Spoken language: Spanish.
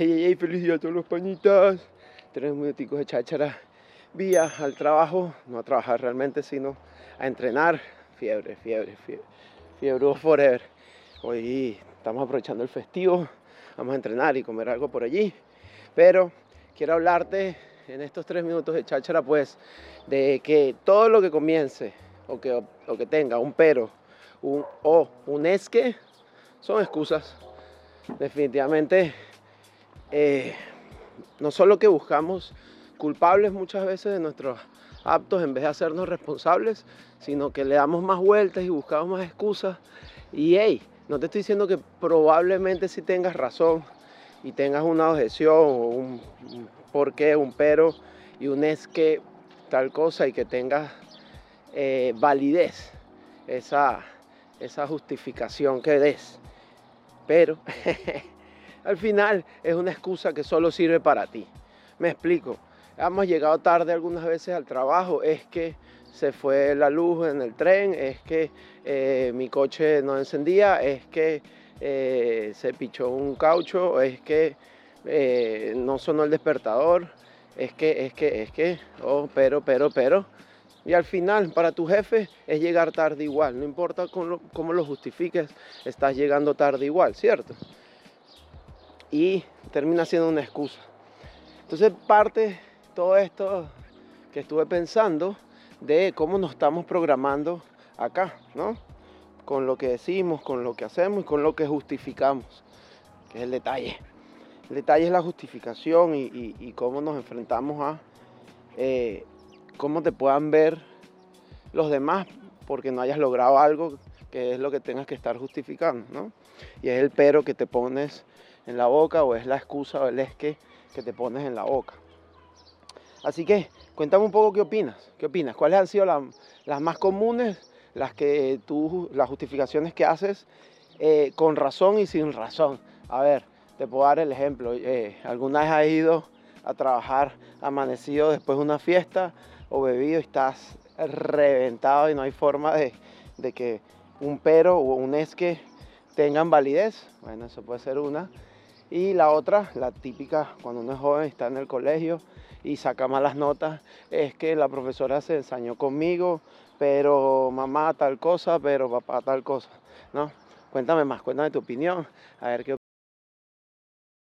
Hey, hey, hey, feliz día a todos los pañitas. Tres minuticos de cháchara. Vía al trabajo, no a trabajar realmente, sino a entrenar. Fiebre, fiebre, fiebre. Fiebre forever. Hoy estamos aprovechando el festivo. Vamos a entrenar y comer algo por allí. Pero quiero hablarte en estos tres minutos de cháchara, pues, de que todo lo que comience o que, o que tenga un pero un o un es que son excusas. Definitivamente eh, no solo que buscamos culpables muchas veces de nuestros actos en vez de hacernos responsables, sino que le damos más vueltas y buscamos más excusas. Y hey, no te estoy diciendo que probablemente si tengas razón y tengas una objeción o un, por qué, un pero y un es que tal cosa y que tengas eh, validez esa, esa justificación que des. Pero al final es una excusa que solo sirve para ti. Me explico. Hemos llegado tarde algunas veces al trabajo, es que se fue la luz en el tren, es que eh, mi coche no encendía, es que eh, se pichó un caucho, es que eh, no sonó el despertador, es que, es que, es que, oh, pero, pero, pero. Y al final, para tu jefe es llegar tarde igual, no importa cómo lo, justifiques, estás llegando tarde igual, ¿cierto? Y termina siendo una excusa. Entonces parte todo esto que estuve pensando de cómo nos estamos programando acá, ¿no? Con lo que decimos, con lo que hacemos y con lo que justificamos, que es el detalle. El detalle es la justificación y, cómo nos enfrentamos a eh, cómo te puedan ver los demás porque no hayas logrado algo que es lo que tengas que estar justificando, ¿no? Y es el pero que te pones en la boca o es la excusa o el es que te pones en la boca. Así que cuéntame un poco qué opinas, qué opinas, cuáles han sido las más comunes, las que tú, las justificaciones que haces eh, con razón y sin razón. A ver, te puedo dar el ejemplo. Eh, ¿Alguna vez has ido a trabajar amanecido después de una fiesta o bebido y estás reventado y no hay forma de, que un pero o un es que tengan validez. Bueno, eso puede ser una. Y la otra, la típica cuando uno es joven, está en el colegio y saca malas notas, es que la profesora se ensañó conmigo, pero mamá tal cosa, pero papá tal cosa, ¿no? Cuéntame más, cuéntame tu opinión, a ver qué,